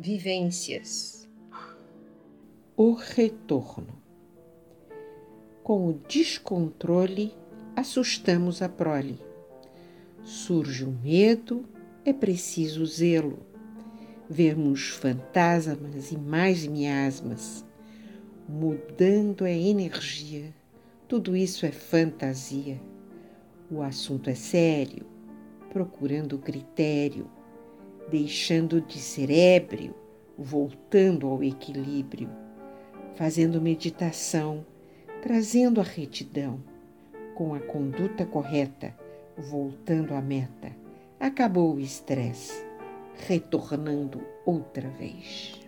Vivências. O retorno. Com o descontrole, assustamos a prole. Surge o medo, é preciso zelo. Vermos fantasmas e mais miasmas, mudando a energia. Tudo isso é fantasia. O assunto é sério, procurando critério deixando de ser ébrio, voltando ao equilíbrio, fazendo meditação, trazendo a retidão, com a conduta correta, voltando à meta. Acabou o estresse, retornando outra vez.